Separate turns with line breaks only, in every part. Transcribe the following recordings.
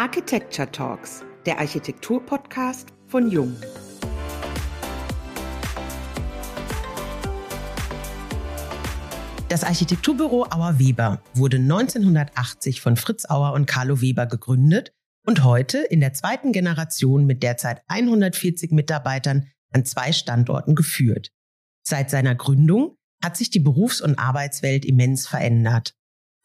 Architecture Talks, der Architektur-Podcast von Jung.
Das Architekturbüro Auer Weber wurde 1980 von Fritz Auer und Carlo Weber gegründet und heute in der zweiten Generation mit derzeit 140 Mitarbeitern an zwei Standorten geführt. Seit seiner Gründung hat sich die Berufs- und Arbeitswelt immens verändert.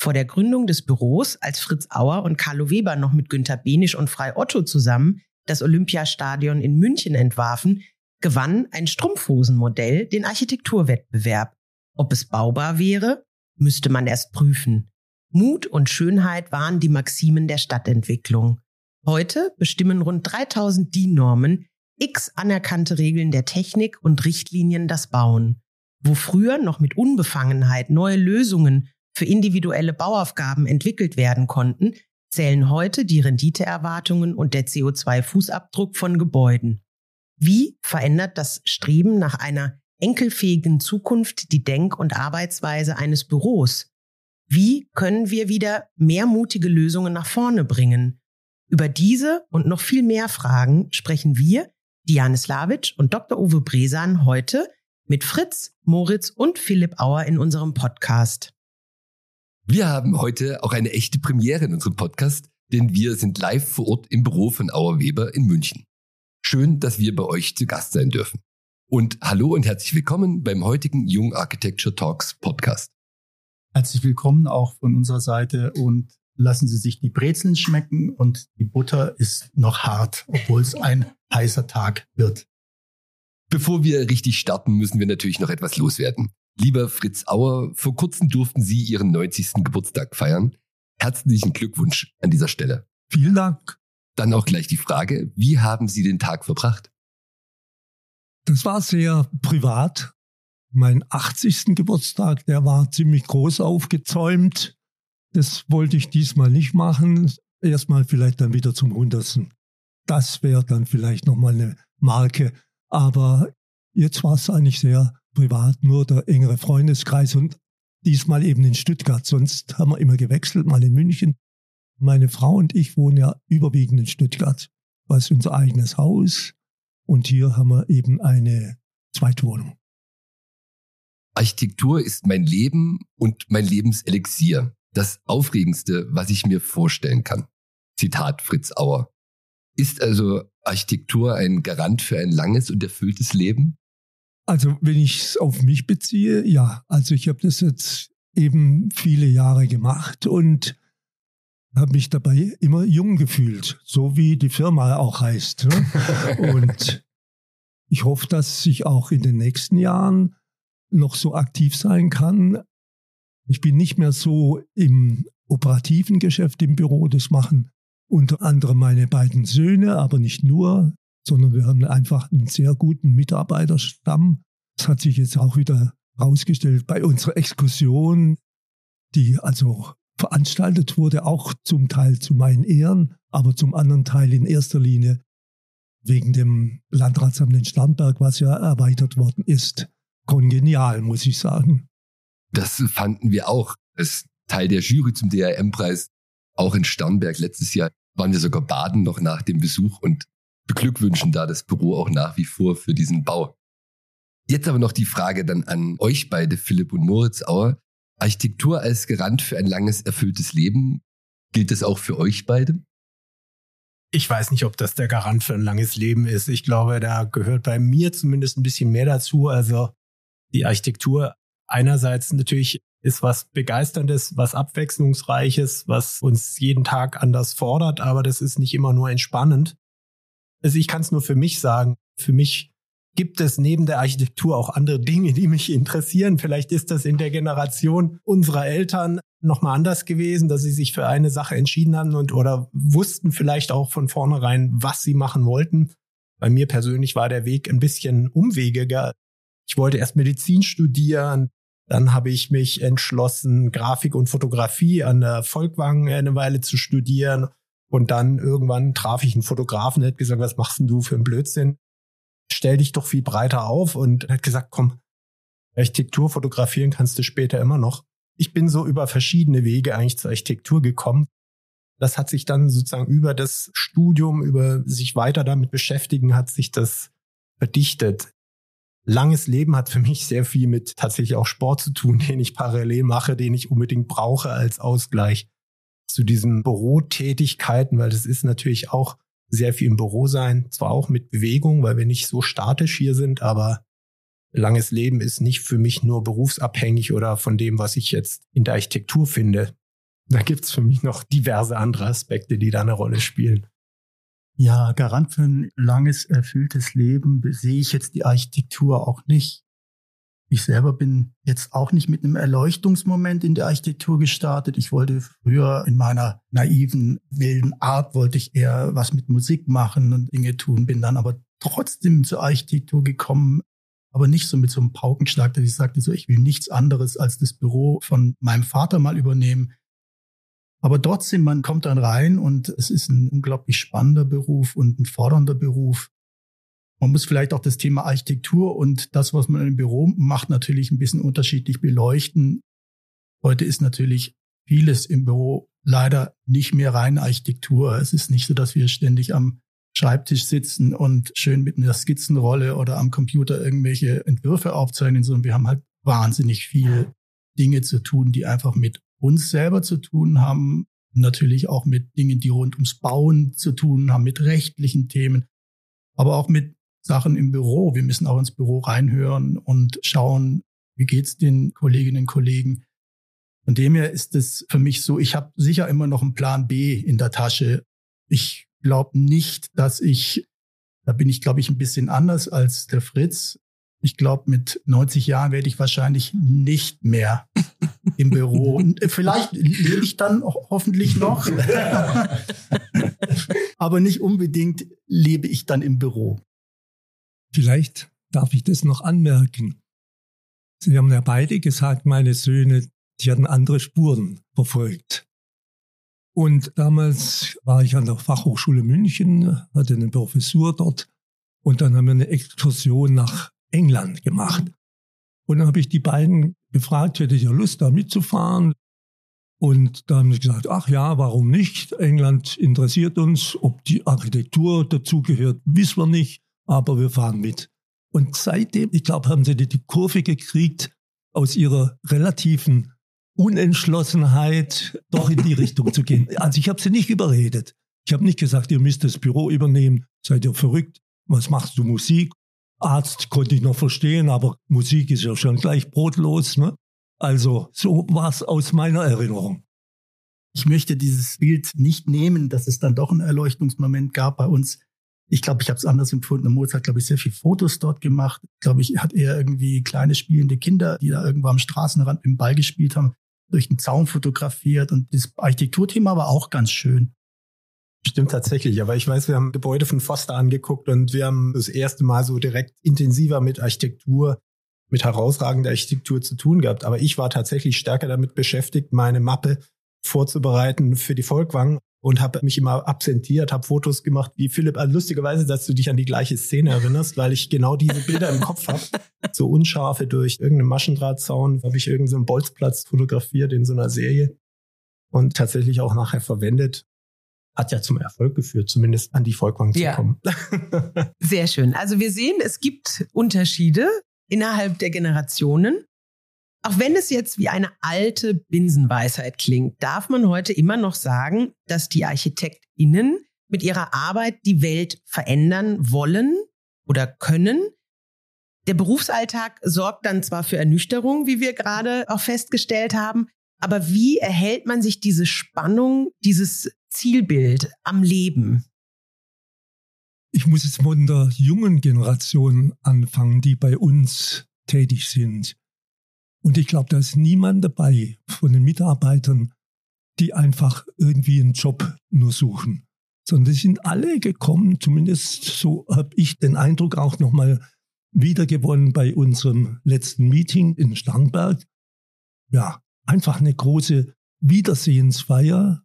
Vor der Gründung des Büros, als Fritz Auer und Carlo Weber noch mit Günter Benisch und Frei Otto zusammen das Olympiastadion in München entwarfen, gewann ein Strumpfhosenmodell den Architekturwettbewerb. Ob es baubar wäre, müsste man erst prüfen. Mut und Schönheit waren die Maximen der Stadtentwicklung. Heute bestimmen rund 3000 DIN-Normen, x anerkannte Regeln der Technik und Richtlinien das Bauen. Wo früher noch mit Unbefangenheit neue Lösungen für individuelle Bauaufgaben entwickelt werden konnten, zählen heute die Renditeerwartungen und der CO2-Fußabdruck von Gebäuden. Wie verändert das Streben nach einer enkelfähigen Zukunft die Denk- und Arbeitsweise eines Büros? Wie können wir wieder mehr mutige Lösungen nach vorne bringen? Über diese und noch viel mehr Fragen sprechen wir, Diane Slavic und Dr. Uwe Bresan, heute mit Fritz, Moritz und Philipp Auer in unserem Podcast.
Wir haben heute auch eine echte Premiere in unserem Podcast, denn wir sind live vor Ort im Büro von Auer Weber in München. Schön, dass wir bei euch zu Gast sein dürfen. Und hallo und herzlich willkommen beim heutigen Jung Architecture Talks Podcast.
Herzlich willkommen auch von unserer Seite und lassen Sie sich die Brezeln schmecken und die Butter ist noch hart, obwohl es ein heißer Tag wird.
Bevor wir richtig starten, müssen wir natürlich noch etwas loswerden. Lieber Fritz Auer, vor kurzem durften Sie Ihren 90. Geburtstag feiern. Herzlichen Glückwunsch an dieser Stelle.
Vielen Dank.
Dann auch gleich die Frage, wie haben Sie den Tag verbracht?
Das war sehr privat. Mein 80. Geburtstag, der war ziemlich groß aufgezäumt. Das wollte ich diesmal nicht machen. Erstmal vielleicht dann wieder zum 100. Das wäre dann vielleicht nochmal eine Marke. Aber jetzt war es eigentlich sehr privat nur der engere Freundeskreis und diesmal eben in Stuttgart. Sonst haben wir immer gewechselt, mal in München. Meine Frau und ich wohnen ja überwiegend in Stuttgart. Ist unser eigenes Haus. Und hier haben wir eben eine Zweitwohnung.
Architektur ist mein Leben und mein Lebenselixier. Das Aufregendste, was ich mir vorstellen kann. Zitat Fritz Auer. Ist also Architektur ein Garant für ein langes und erfülltes Leben?
Also wenn ich es auf mich beziehe, ja. Also ich habe das jetzt eben viele Jahre gemacht und habe mich dabei immer jung gefühlt, so wie die Firma auch heißt. Ne? und ich hoffe, dass ich auch in den nächsten Jahren noch so aktiv sein kann. Ich bin nicht mehr so im operativen Geschäft im Büro. Das machen unter anderem meine beiden Söhne, aber nicht nur sondern wir haben einfach einen sehr guten Mitarbeiterstamm. Das hat sich jetzt auch wieder herausgestellt bei unserer Exkursion, die also veranstaltet wurde, auch zum Teil zu meinen Ehren, aber zum anderen Teil in erster Linie wegen dem Landratsamt in Starnberg, was ja erweitert worden ist. Kongenial, muss ich sagen.
Das fanden wir auch als Teil der Jury zum DRM-Preis. Auch in Starnberg letztes Jahr waren wir sogar baden noch nach dem Besuch und beglückwünschen da das Büro auch nach wie vor für diesen Bau. Jetzt aber noch die Frage dann an euch beide, Philipp und Moritz Auer. Architektur als Garant für ein langes, erfülltes Leben. Gilt das auch für euch beide?
Ich weiß nicht, ob das der Garant für ein langes Leben ist. Ich glaube, da gehört bei mir zumindest ein bisschen mehr dazu. Also die Architektur einerseits natürlich ist was Begeisterndes, was Abwechslungsreiches, was uns jeden Tag anders fordert, aber das ist nicht immer nur entspannend. Also ich kann es nur für mich sagen. Für mich gibt es neben der Architektur auch andere Dinge, die mich interessieren. Vielleicht ist das in der Generation unserer Eltern nochmal anders gewesen, dass sie sich für eine Sache entschieden haben und oder wussten vielleicht auch von vornherein, was sie machen wollten. Bei mir persönlich war der Weg ein bisschen umwegiger. Ich wollte erst Medizin studieren, dann habe ich mich entschlossen, Grafik und Fotografie an der Volkwang eine Weile zu studieren und dann irgendwann traf ich einen Fotografen, der hat gesagt, was machst denn du für einen Blödsinn? Stell dich doch viel breiter auf und hat gesagt, komm, Architektur fotografieren kannst du später immer noch. Ich bin so über verschiedene Wege eigentlich zur Architektur gekommen. das hat sich dann sozusagen über das Studium, über sich weiter damit beschäftigen, hat sich das verdichtet. Langes Leben hat für mich sehr viel mit tatsächlich auch Sport zu tun, den ich parallel mache, den ich unbedingt brauche als Ausgleich zu diesen Bürotätigkeiten, weil das ist natürlich auch sehr viel im Büro sein, zwar auch mit Bewegung, weil wir nicht so statisch hier sind, aber langes Leben ist nicht für mich nur berufsabhängig oder von dem, was ich jetzt in der Architektur finde. Da gibt's für mich noch diverse andere Aspekte, die da eine Rolle spielen.
Ja, Garant für ein langes, erfülltes Leben sehe ich jetzt die Architektur auch nicht. Ich selber bin jetzt auch nicht mit einem Erleuchtungsmoment in der Architektur gestartet. Ich wollte früher in meiner naiven, wilden Art, wollte ich eher was mit Musik machen und Dinge tun, bin dann aber trotzdem zur Architektur gekommen, aber nicht so mit so einem Paukenschlag, dass ich sagte, so, ich will nichts anderes als das Büro von meinem Vater mal übernehmen. Aber trotzdem, man kommt dann rein und es ist ein unglaublich spannender Beruf und ein fordernder Beruf. Man muss vielleicht auch das Thema Architektur und das, was man im Büro macht, natürlich ein bisschen unterschiedlich beleuchten. Heute ist natürlich vieles im Büro leider nicht mehr rein Architektur. Es ist nicht so, dass wir ständig am Schreibtisch sitzen und schön mit einer Skizzenrolle oder am Computer irgendwelche Entwürfe aufzeichnen, sondern wir haben halt wahnsinnig viel Dinge zu tun, die einfach mit uns selber zu tun haben, natürlich auch mit Dingen, die rund ums Bauen zu tun haben, mit rechtlichen Themen, aber auch mit Sachen im Büro. Wir müssen auch ins Büro reinhören und schauen, wie geht's den Kolleginnen und Kollegen. Von dem her ist es für mich so, ich habe sicher immer noch einen Plan B in der Tasche. Ich glaube nicht, dass ich, da bin ich, glaube ich, ein bisschen anders als der Fritz. Ich glaube, mit 90 Jahren werde ich wahrscheinlich nicht mehr im Büro. Und vielleicht lebe ich dann hoffentlich noch. Aber nicht unbedingt lebe ich dann im Büro.
Vielleicht darf ich das noch anmerken. Sie haben ja beide gesagt, meine Söhne, die hatten andere Spuren verfolgt. Und damals war ich an der Fachhochschule München, hatte eine Professur dort. Und dann haben wir eine Exkursion nach England gemacht. Und dann habe ich die beiden gefragt, hätte ich ja Lust, da mitzufahren. Und da haben sie gesagt, ach ja, warum nicht? England interessiert uns. Ob die Architektur dazugehört, wissen wir nicht, aber wir fahren mit. Und seitdem, ich glaube, haben sie die Kurve gekriegt, aus ihrer relativen Unentschlossenheit doch in die Richtung zu gehen. Also ich habe sie nicht überredet. Ich habe nicht gesagt, ihr müsst das Büro übernehmen. Seid ihr verrückt? Was machst du Musik? Arzt konnte ich noch verstehen, aber Musik ist ja schon gleich brotlos. Ne? Also so war es aus meiner Erinnerung.
Ich möchte dieses Bild nicht nehmen, dass es dann doch einen Erleuchtungsmoment gab bei uns. Ich glaube, ich habe es anders empfunden. Mozart, glaube ich, sehr viel Fotos dort gemacht. Ich glaube, ich hat eher irgendwie kleine spielende Kinder, die da irgendwo am Straßenrand mit dem Ball gespielt haben, durch den Zaun fotografiert. Und das Architekturthema war auch ganz schön.
Stimmt tatsächlich, aber ich weiß, wir haben Gebäude von Foster angeguckt und wir haben das erste Mal so direkt intensiver mit Architektur, mit herausragender Architektur zu tun gehabt. Aber ich war tatsächlich stärker damit beschäftigt, meine Mappe vorzubereiten für die Volkwang und habe mich immer absentiert, habe Fotos gemacht, wie Philipp, also lustigerweise, dass du dich an die gleiche Szene erinnerst, weil ich genau diese Bilder im Kopf habe. So unscharfe durch irgendeinen Maschendrahtzaun, habe ich irgendeinen so Bolzplatz fotografiert in so einer Serie und tatsächlich auch nachher verwendet hat ja zum Erfolg geführt, zumindest an die Volkwang zu ja. kommen.
Sehr schön. Also wir sehen, es gibt Unterschiede innerhalb der Generationen. Auch wenn es jetzt wie eine alte Binsenweisheit klingt, darf man heute immer noch sagen, dass die ArchitektInnen mit ihrer Arbeit die Welt verändern wollen oder können. Der Berufsalltag sorgt dann zwar für Ernüchterung, wie wir gerade auch festgestellt haben, aber wie erhält man sich diese Spannung, dieses Zielbild am Leben?
Ich muss jetzt von der jungen Generation anfangen, die bei uns tätig sind. Und ich glaube, da ist niemand dabei von den Mitarbeitern, die einfach irgendwie einen Job nur suchen, sondern die sind alle gekommen, zumindest so habe ich den Eindruck auch nochmal wiedergewonnen bei unserem letzten Meeting in Starnberg. Ja, einfach eine große Wiedersehensfeier,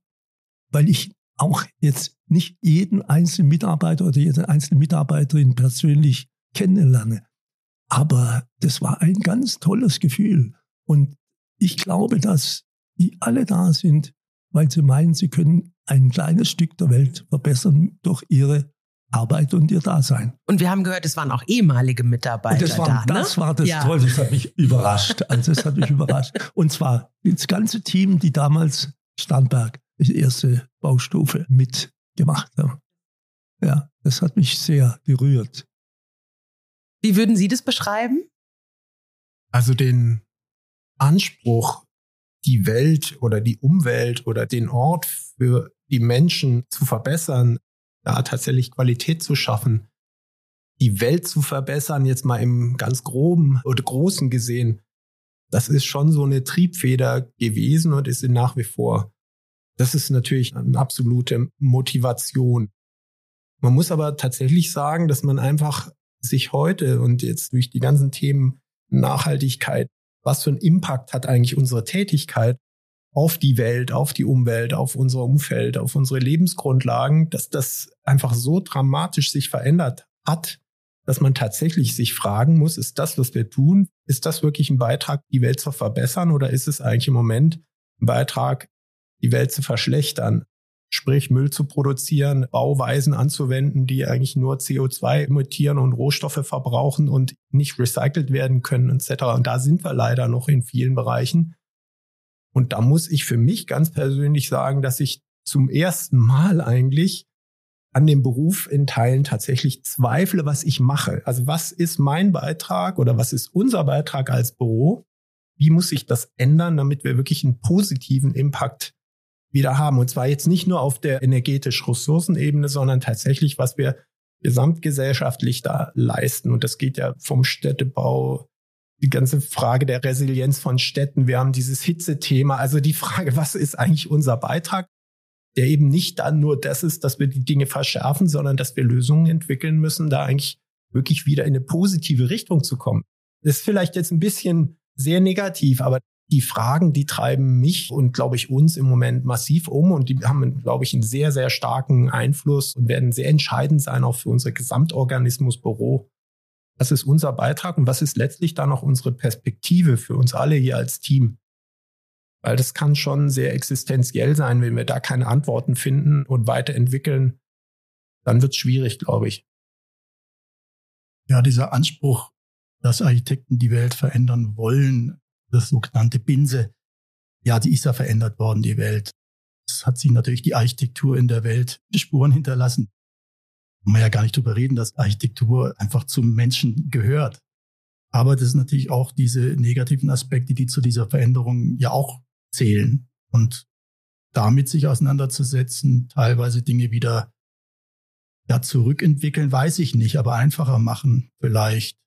weil ich auch jetzt nicht jeden einzelnen Mitarbeiter oder jede einzelne Mitarbeiterin persönlich kennenlerne. Aber das war ein ganz tolles Gefühl. Und ich glaube, dass die alle da sind, weil sie meinen, sie können ein kleines Stück der Welt verbessern durch ihre Arbeit und ihr Dasein.
Und wir haben gehört, es waren auch ehemalige Mitarbeiter
das war,
da. Ne?
Das war das
ja.
Tolle, das hat mich überrascht. Also das hat mich überrascht. Und zwar das ganze Team, die damals Starnberg, die erste Baustufe, mitgemacht haben. Ja, das hat mich sehr gerührt.
Wie würden Sie das beschreiben?
Also den Anspruch, die Welt oder die Umwelt oder den Ort für die Menschen zu verbessern, da tatsächlich Qualität zu schaffen, die Welt zu verbessern, jetzt mal im ganz groben oder großen gesehen, das ist schon so eine Triebfeder gewesen und ist nach wie vor. Das ist natürlich eine absolute Motivation. Man muss aber tatsächlich sagen, dass man einfach sich heute und jetzt durch die ganzen Themen Nachhaltigkeit, was für einen Impact hat eigentlich unsere Tätigkeit auf die Welt, auf die Umwelt, auf unser Umfeld, auf unsere Lebensgrundlagen, dass das einfach so dramatisch sich verändert hat, dass man tatsächlich sich fragen muss, ist das, was wir tun, ist das wirklich ein Beitrag, die Welt zu verbessern oder ist es eigentlich im Moment ein Beitrag, die Welt zu verschlechtern? Sprich, Müll zu produzieren, Bauweisen anzuwenden, die eigentlich nur CO2 emittieren und Rohstoffe verbrauchen und nicht recycelt werden können, etc. Und da sind wir leider noch in vielen Bereichen. Und da muss ich für mich ganz persönlich sagen, dass ich zum ersten Mal eigentlich an dem Beruf in Teilen tatsächlich zweifle, was ich mache. Also was ist mein Beitrag oder was ist unser Beitrag als Büro? Wie muss sich das ändern, damit wir wirklich einen positiven Impact wieder haben? Und zwar jetzt nicht nur auf der energetisch-Ressourcenebene, sondern tatsächlich, was wir gesamtgesellschaftlich da leisten. Und das geht ja vom Städtebau, die ganze Frage der Resilienz von Städten. Wir haben dieses Hitzethema. Also die Frage, was ist eigentlich unser Beitrag? der eben nicht dann nur das ist, dass wir die Dinge verschärfen, sondern dass wir Lösungen entwickeln müssen, da eigentlich wirklich wieder in eine positive Richtung zu kommen. Das ist vielleicht jetzt ein bisschen sehr negativ, aber die Fragen, die treiben mich und glaube ich uns im Moment massiv um und die haben, glaube ich, einen sehr, sehr starken Einfluss und werden sehr entscheidend sein auch für unser Gesamtorganismusbüro. Was ist unser Beitrag und was ist letztlich dann auch unsere Perspektive für uns alle hier als Team? Weil das kann schon sehr existenziell sein, wenn wir da keine Antworten finden und weiterentwickeln, dann wird es schwierig, glaube ich.
Ja, dieser Anspruch, dass Architekten die Welt verändern wollen, das sogenannte Binse, ja, die ist ja verändert worden, die Welt. Es hat sich natürlich die Architektur in der Welt Spuren hinterlassen. Kann man ja gar nicht drüber reden, dass Architektur einfach zum Menschen gehört. Aber das ist natürlich auch diese negativen Aspekte, die zu dieser Veränderung ja auch zählen und damit sich auseinanderzusetzen, teilweise Dinge wieder ja, zurückentwickeln, weiß ich nicht, aber einfacher machen vielleicht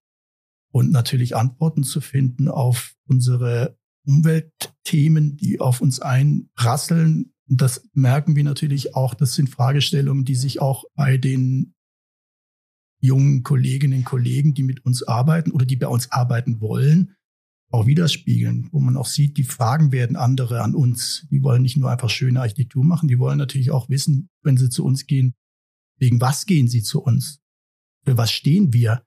und natürlich Antworten zu finden auf unsere Umweltthemen, die auf uns einprasseln. Und das merken wir natürlich auch. Das sind Fragestellungen, die sich auch bei den jungen Kolleginnen und Kollegen, die mit uns arbeiten oder die bei uns arbeiten wollen, auch widerspiegeln, wo man auch sieht, die Fragen werden andere an uns. Die wollen nicht nur einfach schöne Architektur machen, die wollen natürlich auch wissen, wenn sie zu uns gehen, wegen was gehen sie zu uns? Für was stehen wir?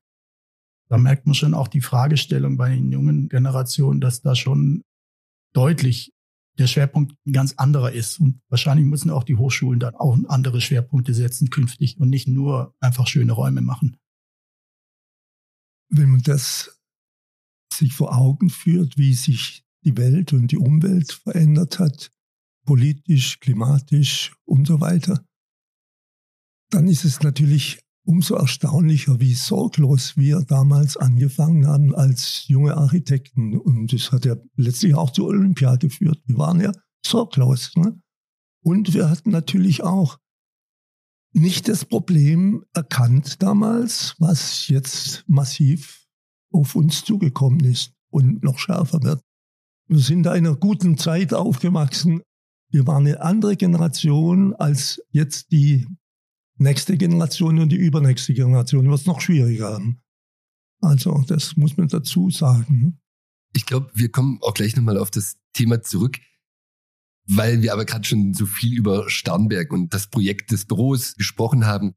Da merkt man schon auch die Fragestellung bei den jungen Generationen, dass da schon deutlich der Schwerpunkt ein ganz anderer ist. Und wahrscheinlich müssen auch die Hochschulen dann auch andere Schwerpunkte setzen künftig und nicht nur einfach schöne Räume machen.
Wenn man das sich vor Augen führt, wie sich die Welt und die Umwelt verändert hat, politisch, klimatisch und so weiter, dann ist es natürlich umso erstaunlicher, wie sorglos wir damals angefangen haben als junge Architekten. Und das hat ja letztlich auch zur Olympia geführt. Wir waren ja sorglos. Ne? Und wir hatten natürlich auch nicht das Problem erkannt damals, was jetzt massiv auf uns zugekommen ist und noch schärfer wird. Wir sind in einer guten Zeit aufgewachsen. Wir waren eine andere Generation als jetzt die nächste Generation und die übernächste Generation. Wird es noch schwieriger haben. Also das muss man dazu sagen.
Ich glaube, wir kommen auch gleich nochmal auf das Thema zurück, weil wir aber gerade schon so viel über Starnberg und das Projekt des Büros gesprochen haben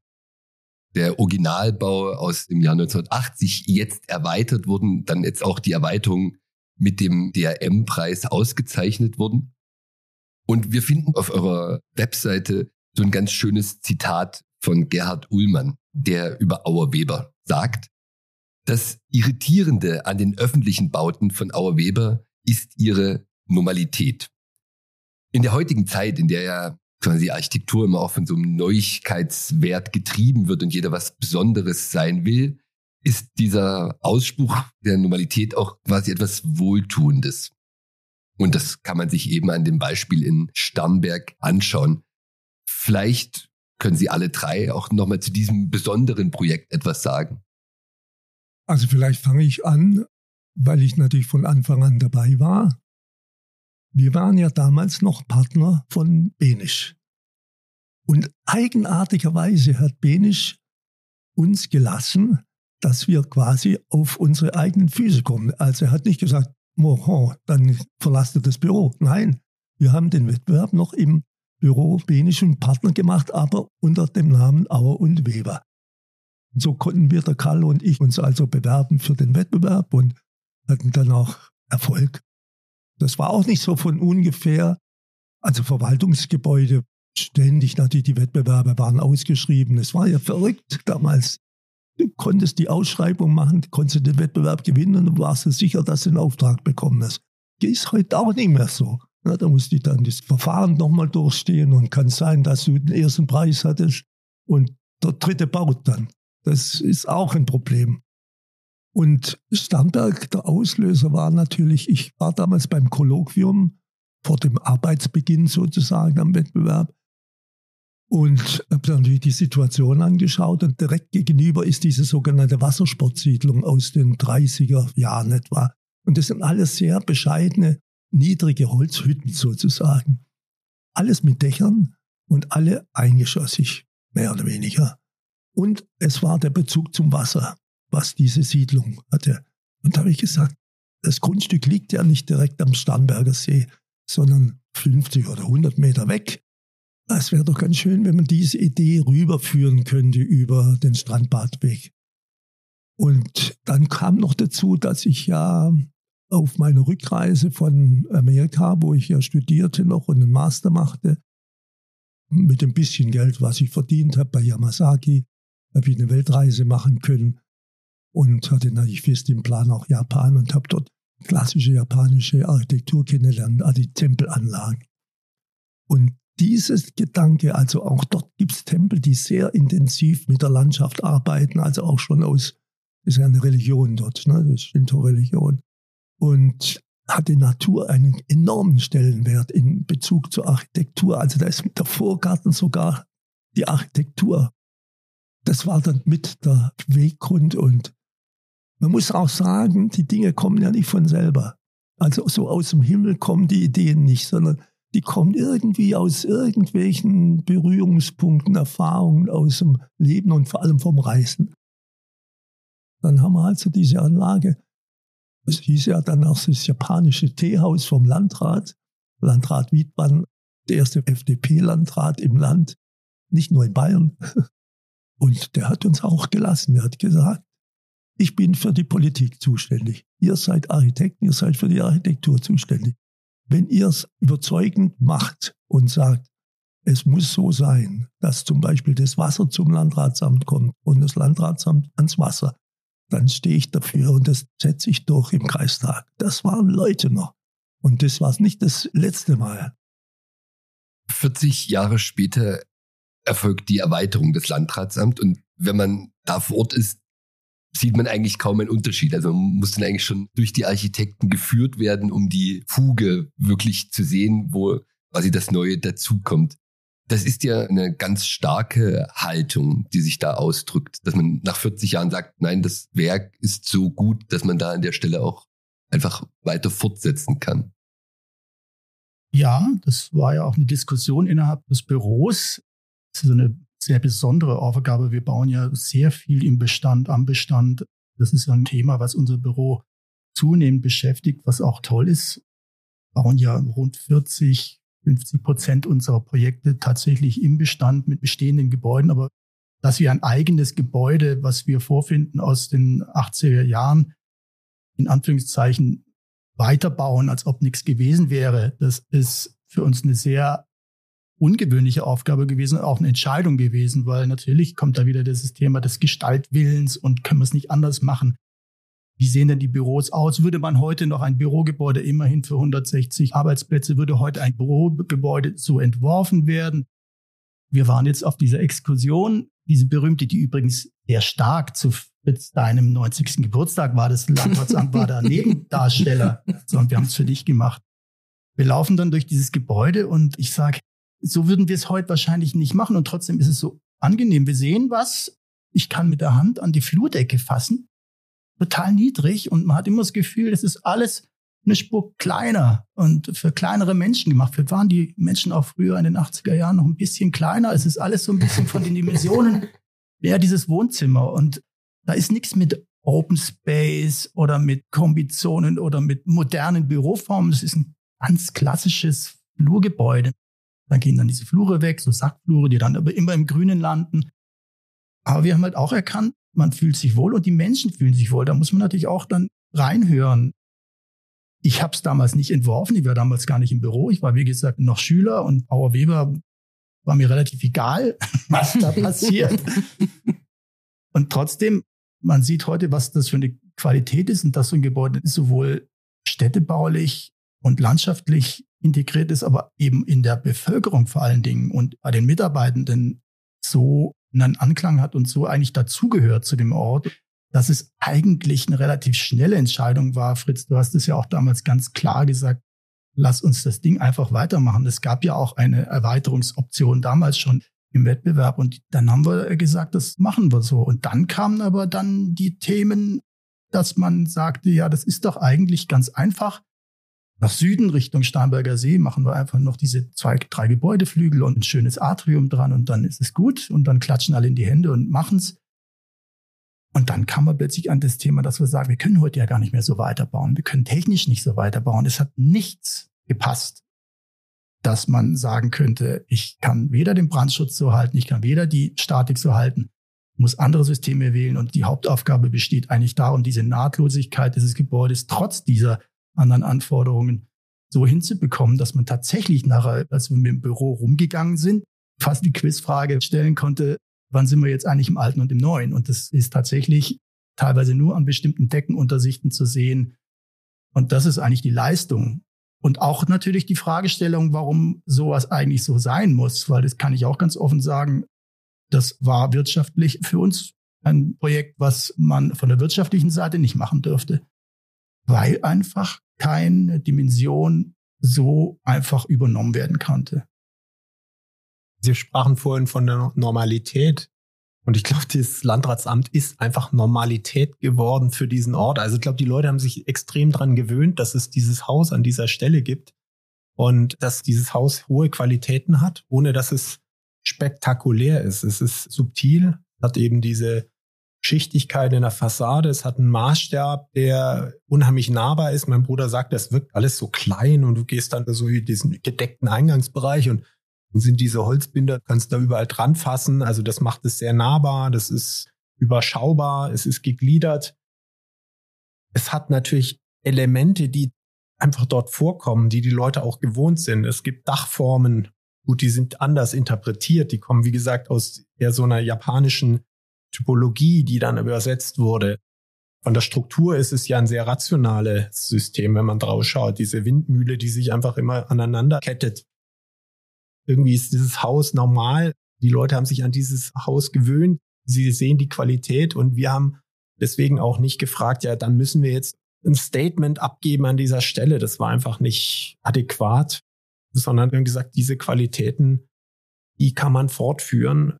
der Originalbau aus dem Jahr 1980 jetzt erweitert wurden, dann jetzt auch die Erweiterung mit dem DRM-Preis ausgezeichnet wurden. Und wir finden auf eurer Webseite so ein ganz schönes Zitat von Gerhard Ullmann, der über Auer Weber sagt, das Irritierende an den öffentlichen Bauten von Auer Weber ist ihre Normalität. In der heutigen Zeit, in der ja quasi Architektur immer auch von so einem Neuigkeitswert getrieben wird und jeder was Besonderes sein will, ist dieser Ausspruch der Normalität auch quasi etwas Wohltuendes. Und das kann man sich eben an dem Beispiel in Starnberg anschauen. Vielleicht können Sie alle drei auch nochmal zu diesem besonderen Projekt etwas sagen.
Also vielleicht fange ich an, weil ich natürlich von Anfang an dabei war. Wir waren ja damals noch Partner von Benisch. Und eigenartigerweise hat Benisch uns gelassen, dass wir quasi auf unsere eigenen Füße kommen. Also er hat nicht gesagt, dann verlasst ihr das Büro. Nein, wir haben den Wettbewerb noch im Büro Benischen Partner gemacht, aber unter dem Namen Auer und Weber. Und so konnten wir, der Karl und ich, uns also bewerben für den Wettbewerb und hatten dann auch Erfolg. Das war auch nicht so von ungefähr. Also Verwaltungsgebäude, ständig natürlich die Wettbewerbe waren ausgeschrieben. Es war ja verrückt damals. Du konntest die Ausschreibung machen, konntest den Wettbewerb gewinnen und warst du sicher, dass du einen Auftrag bekommen hast. Ist heute auch nicht mehr so. Ja, da musst du dann das Verfahren nochmal durchstehen und kann sein, dass du den ersten Preis hattest und der dritte baut dann. Das ist auch ein Problem. Und Starnberg, der Auslöser war natürlich, ich war damals beim Kolloquium vor dem Arbeitsbeginn sozusagen am Wettbewerb und habe natürlich die Situation angeschaut und direkt gegenüber ist diese sogenannte Wassersportsiedlung aus den 30er Jahren etwa. Und das sind alles sehr bescheidene, niedrige Holzhütten sozusagen. Alles mit Dächern und alle eingeschossig, mehr oder weniger. Und es war der Bezug zum Wasser, was diese Siedlung hatte. Und da habe ich gesagt, das Grundstück liegt ja nicht direkt am Starnberger See, sondern 50 oder 100 Meter weg. Es wäre doch ganz schön, wenn man diese Idee rüberführen könnte über den Strandbadweg. Und dann kam noch dazu, dass ich ja auf meiner Rückreise von Amerika, wo ich ja studierte noch und einen Master machte, mit dem bisschen Geld, was ich verdient habe bei Yamazaki, habe ich eine Weltreise machen können und hatte natürlich fest im Plan auch Japan und habe dort klassische japanische Architektur kennengelernt, also die Tempelanlagen. Und dieses Gedanke, also auch dort gibt es Tempel, die sehr intensiv mit der Landschaft arbeiten, also auch schon aus, ist ja eine Religion dort, ne? das ist Shinto-Religion. Und hat die Natur einen enormen Stellenwert in Bezug zur Architektur. Also da ist der Vorgarten sogar die Architektur. Das war dann mit der Weggrund und man muss auch sagen, die Dinge kommen ja nicht von selber. Also so aus dem Himmel kommen die Ideen nicht, sondern die kommen irgendwie aus irgendwelchen Berührungspunkten, Erfahrungen aus dem Leben und vor allem vom Reisen. Dann haben wir also diese Anlage. Es hieß ja dann auch das japanische Teehaus vom Landrat. Landrat Wiedmann, der erste FDP-Landrat im Land, nicht nur in Bayern. Und der hat uns auch gelassen. Er hat gesagt, ich bin für die Politik zuständig. Ihr seid Architekten, ihr seid für die Architektur zuständig. Wenn ihr es überzeugend macht und sagt, es muss so sein, dass zum Beispiel das Wasser zum Landratsamt kommt und das Landratsamt ans Wasser, dann stehe ich dafür und das setze ich durch im Kreistag. Das waren Leute noch. Und das war nicht das letzte Mal.
40 Jahre später erfolgt die Erweiterung des Landratsamts und wenn man da vor Ort ist, sieht man eigentlich kaum einen Unterschied. Also man muss dann eigentlich schon durch die Architekten geführt werden, um die Fuge wirklich zu sehen, wo quasi das Neue dazukommt. Das ist ja eine ganz starke Haltung, die sich da ausdrückt, dass man nach 40 Jahren sagt, nein, das Werk ist so gut, dass man da an der Stelle auch einfach weiter fortsetzen kann.
Ja, das war ja auch eine Diskussion innerhalb des Büros. Das ist eine sehr besondere Aufgabe. Wir bauen ja sehr viel im Bestand, am Bestand. Das ist ein Thema, was unser Büro zunehmend beschäftigt, was auch toll ist. Wir bauen ja rund 40, 50 Prozent unserer Projekte tatsächlich im Bestand mit bestehenden Gebäuden. Aber dass wir ein eigenes Gebäude, was wir vorfinden aus den 80er Jahren, in Anführungszeichen weiterbauen, als ob nichts gewesen wäre, das ist für uns eine sehr ungewöhnliche Aufgabe gewesen, auch eine Entscheidung gewesen, weil natürlich kommt da wieder dieses Thema des Gestaltwillens und können wir es nicht anders machen. Wie sehen denn die Büros aus? Würde man heute noch ein Bürogebäude immerhin für 160 Arbeitsplätze, würde heute ein Bürogebäude so entworfen werden? Wir waren jetzt auf dieser Exkursion, diese berühmte, die übrigens sehr stark zu Fritz deinem 90. Geburtstag war. Das Landratsamt war da Nebendarsteller. So, und wir haben es für dich gemacht. Wir laufen dann durch dieses Gebäude und ich sage, so würden wir es heute wahrscheinlich nicht machen und trotzdem ist es so angenehm. Wir sehen was. Ich kann mit der Hand an die Flurdecke fassen. Total niedrig und man hat immer das Gefühl, es ist alles eine Spur kleiner und für kleinere Menschen gemacht. Wir waren die Menschen auch früher in den 80er Jahren noch ein bisschen kleiner. Es ist alles so ein bisschen von den Dimensionen mehr dieses Wohnzimmer und da ist nichts mit Open Space oder mit Kombinationen oder mit modernen Büroformen. Das ist ein ganz klassisches Flurgebäude. Dann gehen dann diese Flure weg, so Sackflure, die dann aber immer im Grünen landen. Aber wir haben halt auch erkannt, man fühlt sich wohl und die Menschen fühlen sich wohl. Da muss man natürlich auch dann reinhören. Ich habe es damals nicht entworfen, ich war damals gar nicht im Büro. Ich war, wie gesagt, noch Schüler und Bauer Weber war mir relativ egal, was da passiert. und trotzdem, man sieht heute, was das für eine Qualität ist und dass so ein Gebäude sowohl städtebaulich und landschaftlich integriert ist, aber eben in der Bevölkerung vor allen Dingen und bei den Mitarbeitenden so einen Anklang hat und so eigentlich dazugehört zu dem Ort, dass es eigentlich eine relativ schnelle Entscheidung war. Fritz, du hast es ja auch damals ganz klar gesagt, lass uns das Ding einfach weitermachen. Es gab ja auch eine Erweiterungsoption damals schon im Wettbewerb und dann haben wir gesagt, das machen wir so. Und dann kamen aber dann die Themen, dass man sagte, ja, das ist doch eigentlich ganz einfach nach Süden Richtung Starnberger See machen wir einfach noch diese zwei, drei Gebäudeflügel und ein schönes Atrium dran und dann ist es gut und dann klatschen alle in die Hände und machen's. Und dann kam man plötzlich an das Thema, dass wir sagen, wir können heute ja gar nicht mehr so weiterbauen. Wir können technisch nicht so weiterbauen. Es hat nichts gepasst, dass man sagen könnte, ich kann weder den Brandschutz so halten, ich kann weder die Statik so halten, muss andere Systeme wählen und die Hauptaufgabe besteht eigentlich darum, diese Nahtlosigkeit dieses Gebäudes trotz dieser anderen Anforderungen so hinzubekommen, dass man tatsächlich nachher, als wir mit dem Büro rumgegangen sind, fast die Quizfrage stellen konnte, wann sind wir jetzt eigentlich im Alten und im Neuen? Und das ist tatsächlich teilweise nur an bestimmten Deckenuntersichten zu sehen. Und das ist eigentlich die Leistung. Und auch natürlich die Fragestellung, warum sowas eigentlich so sein muss, weil das kann ich auch ganz offen sagen, das war wirtschaftlich für uns ein Projekt, was man von der wirtschaftlichen Seite nicht machen dürfte weil einfach keine Dimension so einfach übernommen werden konnte.
Sie sprachen vorhin von der Normalität. Und ich glaube, das Landratsamt ist einfach Normalität geworden für diesen Ort. Also ich glaube, die Leute haben sich extrem dran gewöhnt, dass es dieses Haus an dieser Stelle gibt und dass dieses Haus hohe Qualitäten hat, ohne dass es spektakulär ist. Es ist subtil, hat eben diese Schichtigkeit in der Fassade. Es hat einen Maßstab, der unheimlich nahbar ist. Mein Bruder sagt, das wirkt alles so klein und du gehst dann so in diesen gedeckten Eingangsbereich und sind diese Holzbinder, kannst da überall dran fassen. Also das macht es sehr nahbar, das ist überschaubar, es ist gegliedert. Es hat natürlich Elemente, die einfach dort vorkommen, die die Leute auch gewohnt sind. Es gibt Dachformen, gut, die sind anders interpretiert. Die kommen, wie gesagt, aus eher so einer japanischen Typologie, die dann übersetzt wurde. Von der Struktur ist es ja ein sehr rationales System, wenn man drauf schaut. Diese Windmühle, die sich einfach immer aneinander kettet. Irgendwie ist dieses Haus normal. Die Leute haben sich an dieses Haus gewöhnt. Sie sehen die Qualität und wir haben deswegen auch nicht gefragt, ja, dann müssen wir jetzt ein Statement abgeben an dieser Stelle. Das war einfach nicht adäquat, sondern wir haben gesagt, diese Qualitäten, die kann man fortführen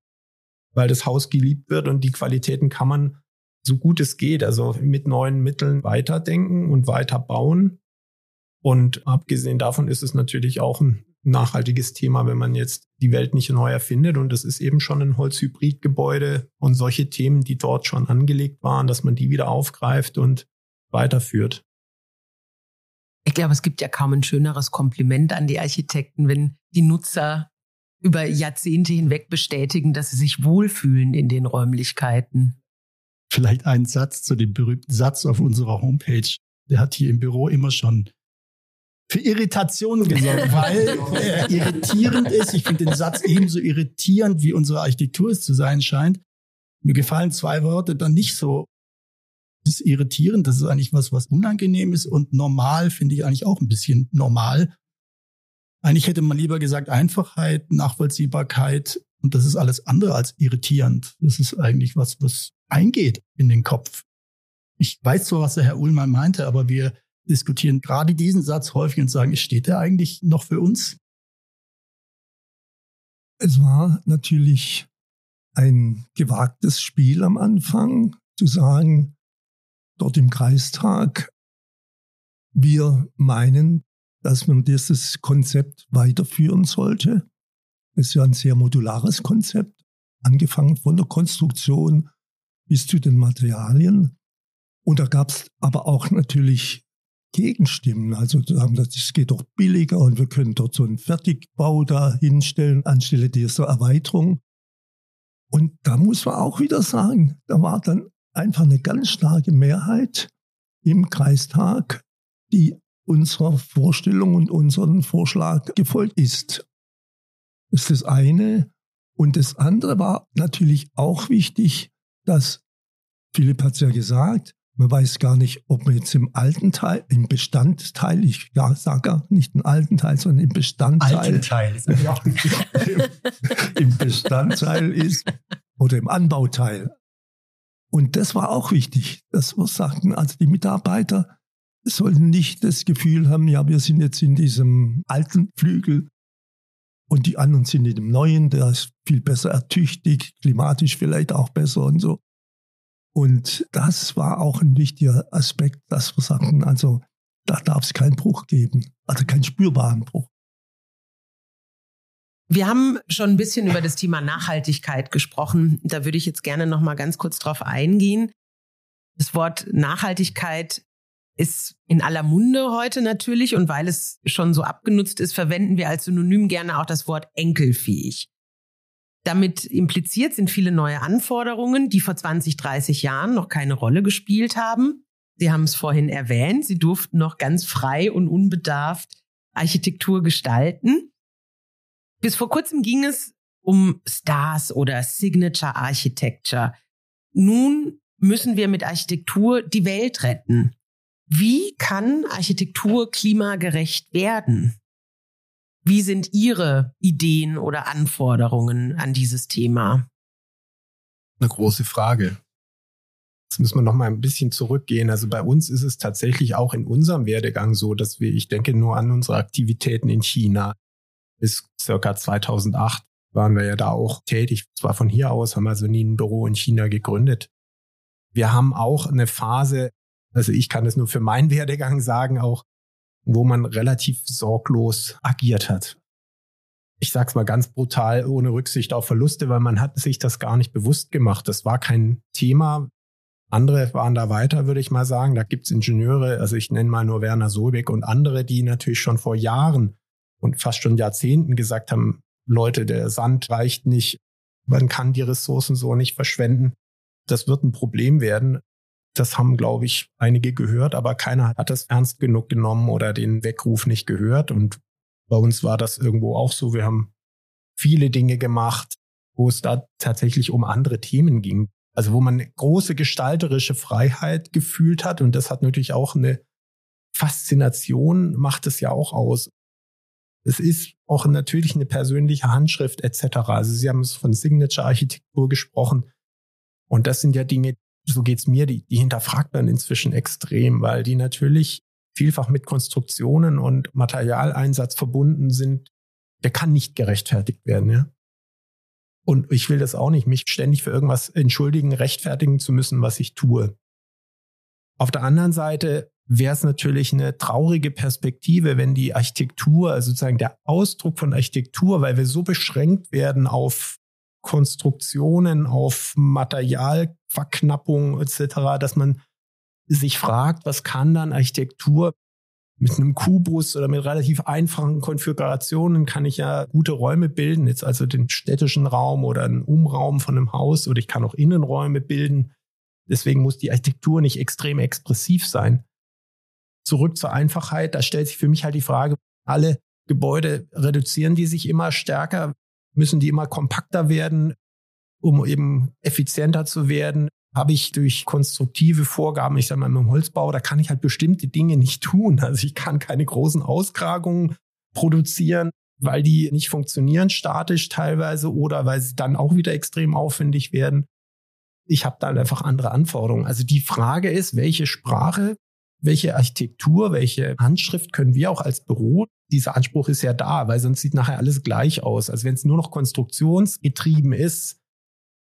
weil das Haus geliebt wird und die Qualitäten kann man so gut es geht, also mit neuen Mitteln weiterdenken und weiter bauen. Und abgesehen davon ist es natürlich auch ein nachhaltiges Thema, wenn man jetzt die Welt nicht neu erfindet. Und das ist eben schon ein Holzhybridgebäude und solche Themen, die dort schon angelegt waren, dass man die wieder aufgreift und weiterführt.
Ich glaube, es gibt ja kaum ein schöneres Kompliment an die Architekten, wenn die Nutzer über Jahrzehnte hinweg bestätigen, dass sie sich wohlfühlen in den Räumlichkeiten.
Vielleicht ein Satz zu dem berühmten Satz auf unserer Homepage. Der hat hier im Büro immer schon für Irritation gesorgt, weil er irritierend ist. Ich finde den Satz ebenso irritierend, wie unsere Architektur es zu sein scheint. Mir gefallen zwei Worte dann nicht so. Das ist irritierend, das ist eigentlich was, was unangenehm ist und normal finde ich eigentlich auch ein bisschen normal. Eigentlich hätte man lieber gesagt Einfachheit, Nachvollziehbarkeit und das ist alles andere als irritierend. Das ist eigentlich was, was eingeht in den Kopf. Ich weiß zwar, was der Herr Ullmann meinte, aber wir diskutieren gerade diesen Satz häufig und sagen, steht der eigentlich noch für uns?
Es war natürlich ein gewagtes Spiel am Anfang, zu sagen, dort im Kreistag, wir meinen, dass man dieses Konzept weiterführen sollte. Es ist ja ein sehr modulares Konzept, angefangen von der Konstruktion bis zu den Materialien. Und da gab es aber auch natürlich Gegenstimmen. Also gesagt, es geht doch billiger und wir können dort so einen Fertigbau da hinstellen anstelle dieser Erweiterung. Und da muss man auch wieder sagen, da war dann einfach eine ganz starke Mehrheit im Kreistag, die unserer Vorstellung und unseren Vorschlag gefolgt ist. Das ist das eine. Und das andere war natürlich auch wichtig, dass, Philipp hat es ja gesagt, man weiß gar nicht, ob man jetzt im alten Teil, im Bestandteil, ich ja, sage gar nicht im alten Teil, sondern im Bestandteil. Alten Teil, ist auch Im Bestandteil ist oder im Anbauteil. Und das war auch wichtig, dass wir sagten, also die Mitarbeiter sollten nicht das Gefühl haben, ja, wir sind jetzt in diesem alten Flügel und die anderen sind in dem neuen, der ist viel besser ertüchtigt, klimatisch vielleicht auch besser und so. Und das war auch ein wichtiger Aspekt, dass wir sagten, also da darf es keinen Bruch geben, also keinen spürbaren Bruch.
Wir haben schon ein bisschen über das Thema Nachhaltigkeit gesprochen. Da würde ich jetzt gerne noch mal ganz kurz drauf eingehen. Das Wort Nachhaltigkeit ist in aller Munde heute natürlich und weil es schon so abgenutzt ist, verwenden wir als Synonym gerne auch das Wort enkelfähig. Damit impliziert sind viele neue Anforderungen, die vor 20, 30 Jahren noch keine Rolle gespielt haben. Sie haben es vorhin erwähnt, Sie durften noch ganz frei und unbedarft Architektur gestalten. Bis vor kurzem ging es um Stars oder Signature Architecture. Nun müssen wir mit Architektur die Welt retten. Wie kann Architektur klimagerecht werden? Wie sind Ihre Ideen oder Anforderungen an dieses Thema?
Eine große Frage. Jetzt müssen wir noch mal ein bisschen zurückgehen. Also bei uns ist es tatsächlich auch in unserem Werdegang so, dass wir, ich denke nur an unsere Aktivitäten in China. Bis circa 2008 waren wir ja da auch tätig. Zwar von hier aus, haben also nie ein Büro in China gegründet. Wir haben auch eine Phase, also ich kann es nur für meinen Werdegang sagen, auch wo man relativ sorglos agiert hat. Ich sag's mal ganz brutal, ohne Rücksicht auf Verluste, weil man hat sich das gar nicht bewusst gemacht. Das war kein Thema. Andere waren da weiter, würde ich mal sagen. Da gibt's Ingenieure, also ich nenne mal nur Werner Solbeck und andere, die natürlich schon vor Jahren und fast schon Jahrzehnten gesagt haben, Leute, der Sand reicht nicht, man kann die Ressourcen so nicht verschwenden. Das wird ein Problem werden. Das haben, glaube ich, einige gehört, aber keiner hat das ernst genug genommen oder den Weckruf nicht gehört. Und bei uns war das irgendwo auch so. Wir haben viele Dinge gemacht, wo es da tatsächlich um andere Themen ging. Also wo man große gestalterische Freiheit gefühlt hat. Und das hat natürlich auch eine Faszination, macht es ja auch aus. Es ist auch natürlich eine persönliche Handschrift etc. Also Sie haben es von Signature-Architektur gesprochen. Und das sind ja Dinge, so geht's mir, die, die hinterfragt man inzwischen extrem, weil die natürlich vielfach mit Konstruktionen und Materialeinsatz verbunden sind. Der kann nicht gerechtfertigt werden, ja. Und ich will das auch nicht, mich ständig für irgendwas entschuldigen, rechtfertigen zu müssen, was ich tue. Auf der anderen Seite wäre es natürlich eine traurige Perspektive, wenn die Architektur, also sozusagen der Ausdruck von Architektur, weil wir so beschränkt werden auf Konstruktionen, auf Materialverknappung etc., dass man sich fragt, was kann dann Architektur mit einem Kubus oder mit relativ einfachen Konfigurationen kann ich ja gute Räume bilden, jetzt also den städtischen Raum oder einen Umraum von einem Haus oder ich kann auch Innenräume bilden. Deswegen muss die Architektur nicht extrem expressiv sein. zurück zur Einfachheit. Da stellt sich für mich halt die Frage, alle Gebäude reduzieren die sich immer stärker, müssen die immer kompakter werden, um eben effizienter zu werden. Habe ich durch konstruktive Vorgaben, ich sage mal im Holzbau, da kann ich halt bestimmte Dinge nicht tun. Also ich kann keine großen Ausgragungen produzieren, weil die nicht funktionieren statisch teilweise oder weil sie dann auch wieder extrem aufwendig werden. Ich habe da einfach andere Anforderungen. Also die Frage ist, welche Sprache, welche Architektur, welche Handschrift können wir auch als Büro dieser Anspruch ist ja da, weil sonst sieht nachher alles gleich aus. Also wenn es nur noch konstruktionsgetrieben ist,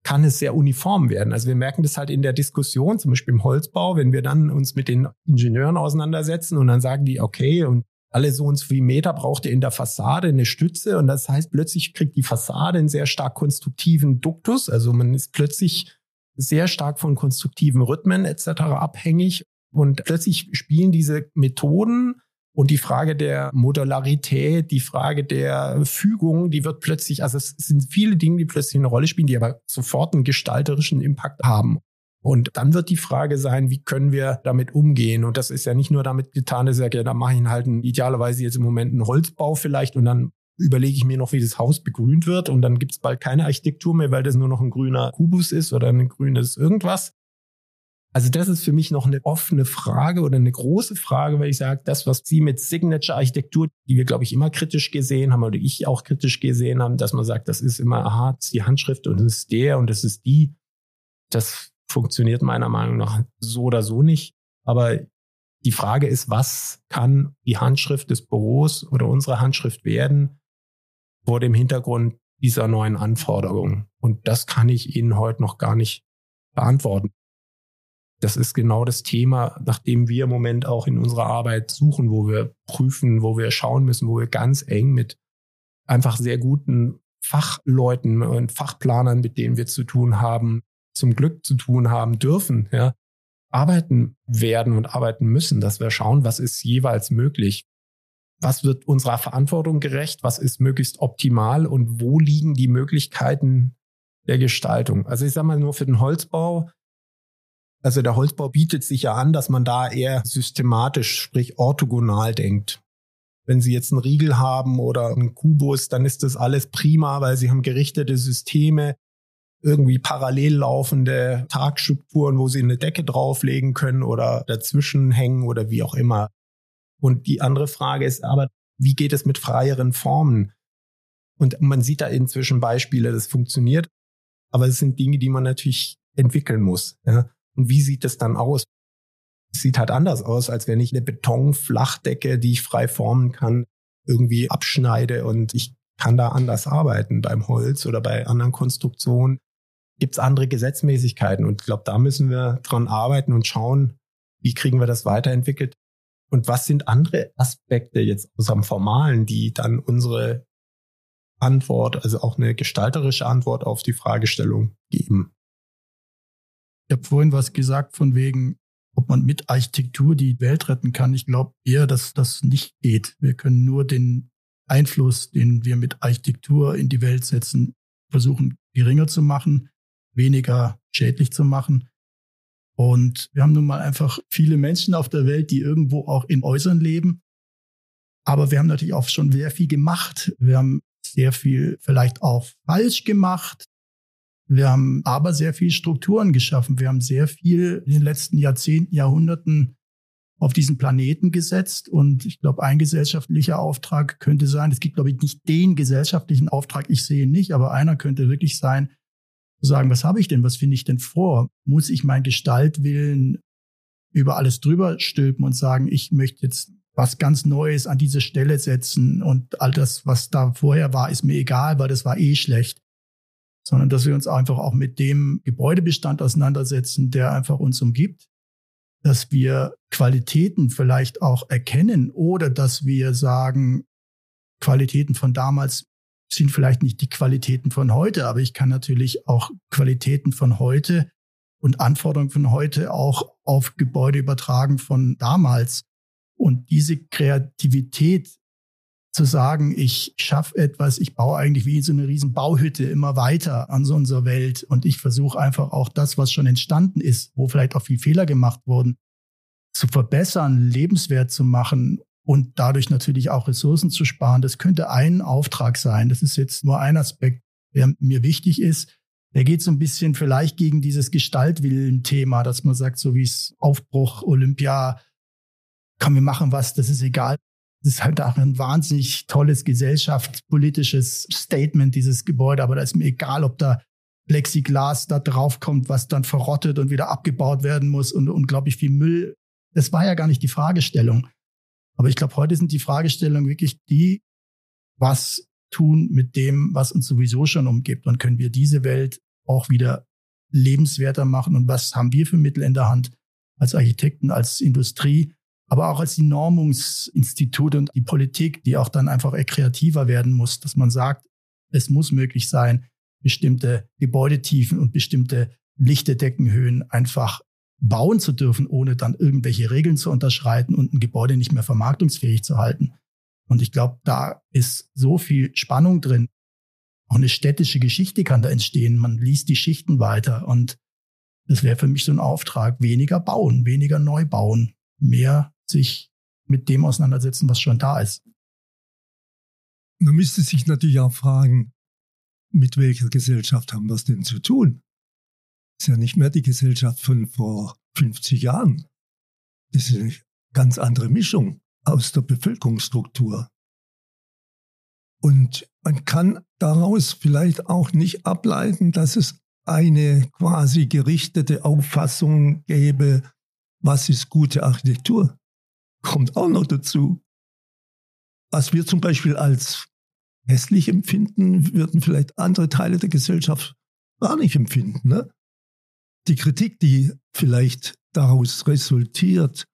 kann es sehr uniform werden. Also wir merken das halt in der Diskussion, zum Beispiel im Holzbau, wenn wir dann uns mit den Ingenieuren auseinandersetzen und dann sagen die, okay, und alle so und so viel Meter braucht ihr in der Fassade eine Stütze und das heißt, plötzlich kriegt die Fassade einen sehr stark konstruktiven Duktus. Also man ist plötzlich sehr stark von konstruktiven Rhythmen etc. abhängig und plötzlich spielen diese Methoden und die Frage der Modularität, die Frage der Fügung, die wird plötzlich, also es sind viele Dinge, die plötzlich eine Rolle spielen, die aber sofort einen gestalterischen Impact haben. Und dann wird die Frage sein, wie können wir damit umgehen? Und das ist ja nicht nur damit getan, dass ja, da mache ich halt einen, idealerweise jetzt im Moment einen Holzbau vielleicht und dann überlege ich mir noch, wie das Haus begrünt wird und dann gibt es bald keine Architektur mehr, weil das nur noch ein grüner Kubus ist oder ein grünes irgendwas, also das ist für mich noch eine offene Frage oder eine große Frage, weil ich sage, das, was Sie mit Signature-Architektur, die wir, glaube ich, immer kritisch gesehen haben oder ich auch kritisch gesehen haben, dass man sagt, das ist immer, aha, die Handschrift und das ist der und das ist die. Das funktioniert meiner Meinung nach so oder so nicht. Aber die Frage ist, was kann die Handschrift des Büros oder unsere Handschrift werden vor dem Hintergrund dieser neuen Anforderungen? Und das kann ich Ihnen heute noch gar nicht beantworten das ist genau das Thema, nach dem wir im Moment auch in unserer Arbeit suchen, wo wir prüfen, wo wir schauen müssen, wo wir ganz eng mit einfach sehr guten Fachleuten und Fachplanern, mit denen wir zu tun haben, zum Glück zu tun haben dürfen, ja, arbeiten werden und arbeiten müssen, dass wir schauen, was ist jeweils möglich. Was wird unserer Verantwortung gerecht? Was ist möglichst optimal? Und wo liegen die Möglichkeiten der Gestaltung? Also ich sage mal nur für den Holzbau, also der Holzbau bietet sich ja an, dass man da eher systematisch, sprich orthogonal denkt. Wenn Sie jetzt einen Riegel haben oder einen Kubus, dann ist das alles prima, weil Sie haben gerichtete Systeme, irgendwie parallel laufende Tagstrukturen, wo Sie eine Decke drauflegen können oder dazwischen hängen oder wie auch immer. Und die andere Frage ist aber, wie geht es mit freieren Formen? Und man sieht da inzwischen Beispiele, das funktioniert, aber es sind Dinge, die man natürlich entwickeln muss. Ja? Und wie sieht es dann aus? Es sieht halt anders aus, als wenn ich eine Betonflachdecke, die ich frei formen kann, irgendwie abschneide und ich kann da anders arbeiten beim Holz oder bei anderen Konstruktionen. Gibt es andere Gesetzmäßigkeiten und ich glaube, da müssen wir dran arbeiten und schauen, wie kriegen wir das weiterentwickelt und was sind andere Aspekte jetzt aus dem Formalen, die dann unsere Antwort, also auch eine gestalterische Antwort auf die Fragestellung geben.
Ich habe vorhin was gesagt von wegen, ob man mit Architektur die Welt retten kann. Ich glaube eher, dass das nicht geht. Wir können nur den Einfluss, den wir mit Architektur in die Welt setzen, versuchen geringer zu machen, weniger schädlich zu machen. Und wir haben nun mal einfach viele Menschen auf der Welt, die irgendwo auch in Äußern leben. Aber wir haben natürlich auch schon sehr viel gemacht. Wir haben sehr viel vielleicht auch falsch gemacht. Wir haben aber sehr viel Strukturen geschaffen. Wir haben sehr viel in den letzten Jahrzehnten, Jahrhunderten auf diesen Planeten gesetzt. Und ich glaube, ein gesellschaftlicher Auftrag könnte sein, es gibt, glaube ich, nicht den gesellschaftlichen Auftrag, ich sehe ihn nicht, aber einer könnte wirklich sein, zu sagen, was habe ich denn, was finde ich denn vor? Muss ich mein Gestaltwillen über alles drüber stülpen und sagen, ich möchte jetzt was ganz Neues an diese Stelle setzen und all das, was da vorher war, ist mir egal, weil das war eh schlecht sondern dass wir uns einfach auch mit dem Gebäudebestand auseinandersetzen, der einfach uns umgibt, dass wir Qualitäten vielleicht auch erkennen oder dass wir sagen, Qualitäten von damals sind vielleicht nicht die Qualitäten von heute, aber ich kann natürlich auch Qualitäten von heute und Anforderungen von heute auch auf Gebäude übertragen von damals. Und diese Kreativität zu sagen, ich schaffe etwas, ich baue eigentlich wie so eine riesen Bauhütte immer weiter an so unserer Welt und ich versuche einfach auch das, was schon entstanden ist, wo vielleicht auch viel Fehler gemacht wurden, zu verbessern, lebenswert zu machen und dadurch natürlich auch Ressourcen zu sparen. Das könnte ein Auftrag sein. Das ist jetzt nur ein Aspekt, der mir wichtig ist. Der geht so ein bisschen vielleicht gegen dieses Gestaltwillen-Thema, dass man sagt, so wie es Aufbruch, Olympia, kann wir machen was, das ist egal. Das ist halt auch ein wahnsinnig tolles gesellschaftspolitisches Statement, dieses Gebäude. Aber da ist mir egal, ob da Plexiglas da draufkommt, was dann verrottet und wieder abgebaut werden muss und unglaublich viel Müll. Das war ja gar nicht die Fragestellung. Aber ich glaube, heute sind die Fragestellungen wirklich die, was tun mit dem, was uns sowieso schon umgibt und können wir diese Welt auch wieder lebenswerter machen und was haben wir für Mittel in der Hand als Architekten, als Industrie, aber auch als die Normungsinstitute und die Politik, die auch dann einfach kreativer werden muss, dass man sagt, es muss möglich sein, bestimmte Gebäudetiefen und bestimmte lichte Deckenhöhen einfach bauen zu dürfen, ohne dann irgendwelche Regeln zu unterschreiten und ein Gebäude nicht mehr vermarktungsfähig zu halten. Und ich glaube, da ist so viel Spannung drin. Auch eine städtische Geschichte kann da entstehen. Man liest die Schichten weiter und das wäre für mich so ein Auftrag. Weniger bauen, weniger neu bauen, mehr sich mit dem auseinandersetzen, was schon da ist.
Man müsste sich natürlich auch fragen, mit welcher Gesellschaft haben wir es denn zu tun? ist ja nicht mehr die Gesellschaft von vor 50 Jahren. Das ist eine ganz andere Mischung aus der Bevölkerungsstruktur. Und man kann daraus vielleicht auch nicht ableiten, dass es eine quasi gerichtete Auffassung gäbe, was ist gute Architektur. Kommt auch noch dazu. Was wir zum Beispiel als hässlich empfinden, würden vielleicht andere Teile der Gesellschaft gar nicht empfinden. Ne? die Kritik, die vielleicht daraus resultiert,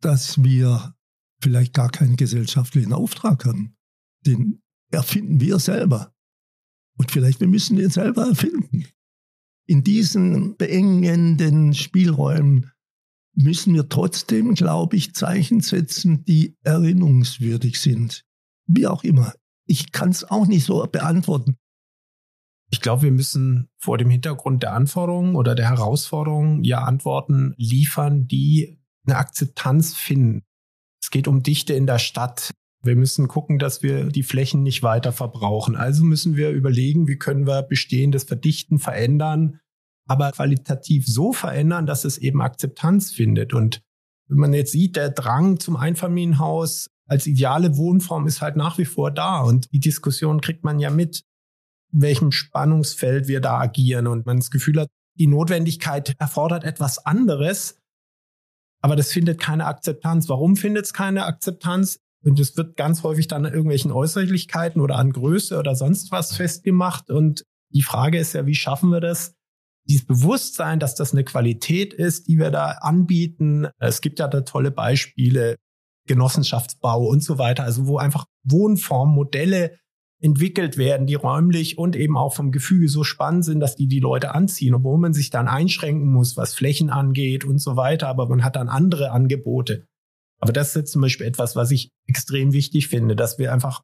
dass wir vielleicht gar keinen gesellschaftlichen Auftrag haben, den erfinden wir selber. Und vielleicht wir müssen den selber erfinden. In diesen beengenden Spielräumen müssen wir trotzdem, glaube ich, Zeichen setzen, die erinnerungswürdig sind. Wie auch immer. Ich kann es auch nicht so beantworten.
Ich glaube, wir müssen vor dem Hintergrund der Anforderungen oder der Herausforderungen ja Antworten liefern, die eine Akzeptanz finden. Es geht um Dichte in der Stadt. Wir müssen gucken, dass wir die Flächen nicht weiter verbrauchen. Also müssen wir überlegen, wie können wir bestehendes verdichten, verändern, aber qualitativ so verändern, dass es eben Akzeptanz findet. Und wenn man jetzt sieht, der Drang zum Einfamilienhaus als ideale Wohnform ist halt nach wie vor da. Und die Diskussion kriegt man ja mit welchem Spannungsfeld wir da agieren und man das Gefühl hat, die Notwendigkeit erfordert etwas anderes, aber das findet keine Akzeptanz. Warum findet es keine Akzeptanz? Und es wird ganz häufig dann an irgendwelchen Äußerlichkeiten oder an Größe oder sonst was festgemacht. Und die Frage ist ja, wie schaffen wir das? Dieses Bewusstsein, dass das eine Qualität ist, die wir da anbieten. Es gibt ja da tolle Beispiele, Genossenschaftsbau und so weiter, also wo einfach Wohnformmodelle entwickelt werden, die räumlich und eben auch vom Gefüge so spannend sind, dass die die Leute anziehen, obwohl man sich dann einschränken muss, was Flächen angeht und so weiter, aber man hat dann andere Angebote. Aber das ist jetzt zum Beispiel etwas, was ich extrem wichtig finde, dass wir einfach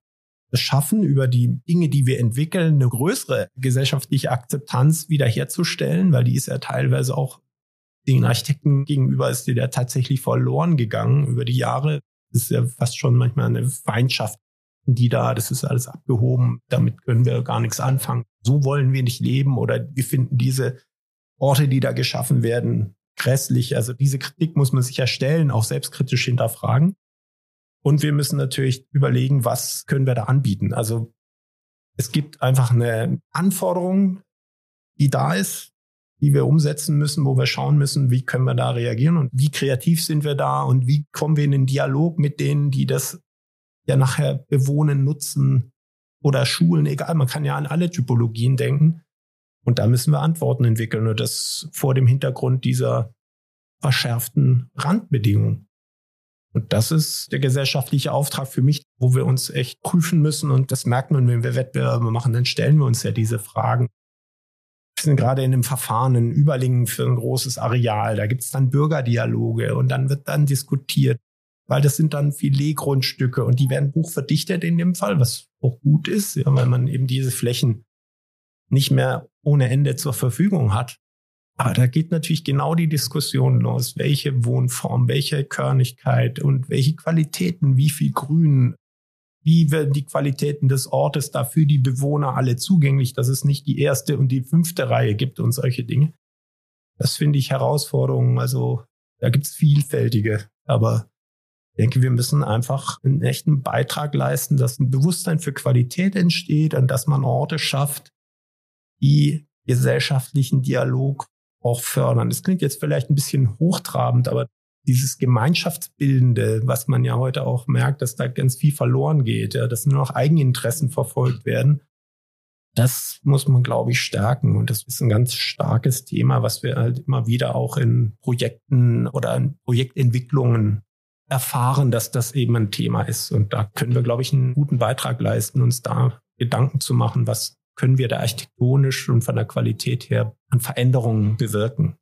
es schaffen, über die Dinge, die wir entwickeln, eine größere gesellschaftliche Akzeptanz wiederherzustellen, weil die ist ja teilweise auch den Architekten gegenüber ist die ja tatsächlich verloren gegangen über die Jahre. Das ist ja fast schon manchmal eine Feindschaft die da, das ist alles abgehoben, damit können wir gar nichts anfangen. So wollen wir nicht leben oder wir finden diese Orte, die da geschaffen werden, grässlich. Also diese Kritik muss man sich erstellen, auch selbstkritisch hinterfragen. Und wir müssen natürlich überlegen, was können wir da anbieten. Also es gibt einfach eine Anforderung, die da ist, die wir umsetzen müssen, wo wir schauen müssen, wie können wir da reagieren und wie kreativ sind wir da und wie kommen wir in den Dialog mit denen, die das ja nachher bewohnen, nutzen oder Schulen, egal, man kann ja an alle Typologien denken. Und da müssen wir Antworten entwickeln und das vor dem Hintergrund dieser verschärften Randbedingungen. Und das ist der gesellschaftliche Auftrag für mich, wo wir uns echt prüfen müssen. Und das merkt man, wenn wir Wettbewerbe machen, dann stellen wir uns ja diese Fragen. Wir sind gerade in einem Verfahren in Überlingen für ein großes Areal. Da gibt es dann Bürgerdialoge und dann wird dann diskutiert, weil das sind dann Filetgrundstücke und die werden buchverdichtet in dem Fall, was auch gut ist, ja, weil man eben diese Flächen nicht mehr ohne Ende zur Verfügung hat. Aber da geht natürlich genau die Diskussion los, welche Wohnform, welche Körnigkeit und welche Qualitäten, wie viel Grün, wie werden die Qualitäten des Ortes da für die Bewohner alle zugänglich, dass es nicht die erste und die fünfte Reihe gibt und solche Dinge. Das finde ich Herausforderungen. Also da gibt es vielfältige, aber ich denke, wir müssen einfach einen echten Beitrag leisten, dass ein Bewusstsein für Qualität entsteht und dass man Orte schafft, die gesellschaftlichen Dialog auch fördern. Das klingt jetzt vielleicht ein bisschen hochtrabend, aber dieses Gemeinschaftsbildende, was man ja heute auch merkt, dass da ganz viel verloren geht, ja, dass nur noch Eigeninteressen verfolgt werden, das muss man, glaube ich, stärken. Und das ist ein ganz starkes Thema, was wir halt immer wieder auch in Projekten oder in Projektentwicklungen erfahren, dass das eben ein Thema ist. Und da können wir, glaube ich, einen guten Beitrag leisten, uns da Gedanken zu machen, was können wir da architektonisch und von der Qualität her an Veränderungen bewirken.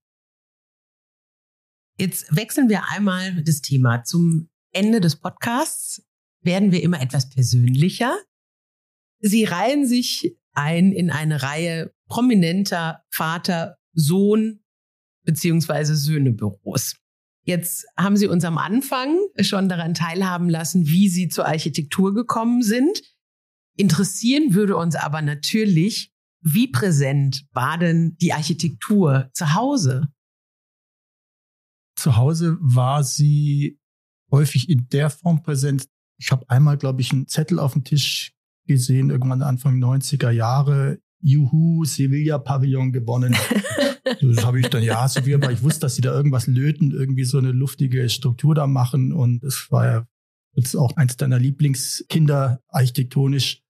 Jetzt wechseln wir einmal das Thema. Zum Ende des Podcasts werden wir immer etwas persönlicher. Sie reihen sich ein in eine Reihe prominenter Vater, Sohn beziehungsweise Söhnebüros. Jetzt haben Sie uns am Anfang schon daran teilhaben lassen, wie Sie zur Architektur gekommen sind. Interessieren würde uns aber natürlich, wie präsent war denn die Architektur zu Hause?
Zu Hause war sie häufig in der Form präsent. Ich habe einmal, glaube ich, einen Zettel auf dem Tisch gesehen, irgendwann Anfang 90er Jahre. Juhu, Sevilla Pavillon gewonnen. das habe ich dann, ja, Sevilla, aber ich wusste, dass sie da irgendwas löten, irgendwie so eine luftige Struktur da machen. Und es war ja jetzt auch eins deiner Lieblingskinder architektonisch.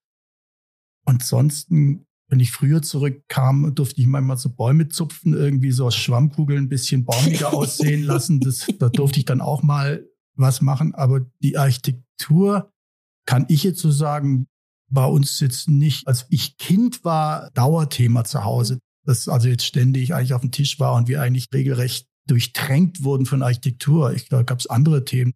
Ansonsten, wenn ich früher zurückkam, durfte ich manchmal so Bäume zupfen, irgendwie so aus Schwammkugeln ein bisschen baumiger aussehen lassen. Das, da durfte ich dann auch mal was machen. Aber die Architektur, kann ich jetzt so sagen, bei uns jetzt nicht, als ich Kind war, Dauerthema zu Hause. Das also jetzt ständig eigentlich auf dem Tisch war und wir eigentlich regelrecht durchtränkt wurden von Architektur. Ich glaube, gab es andere Themen.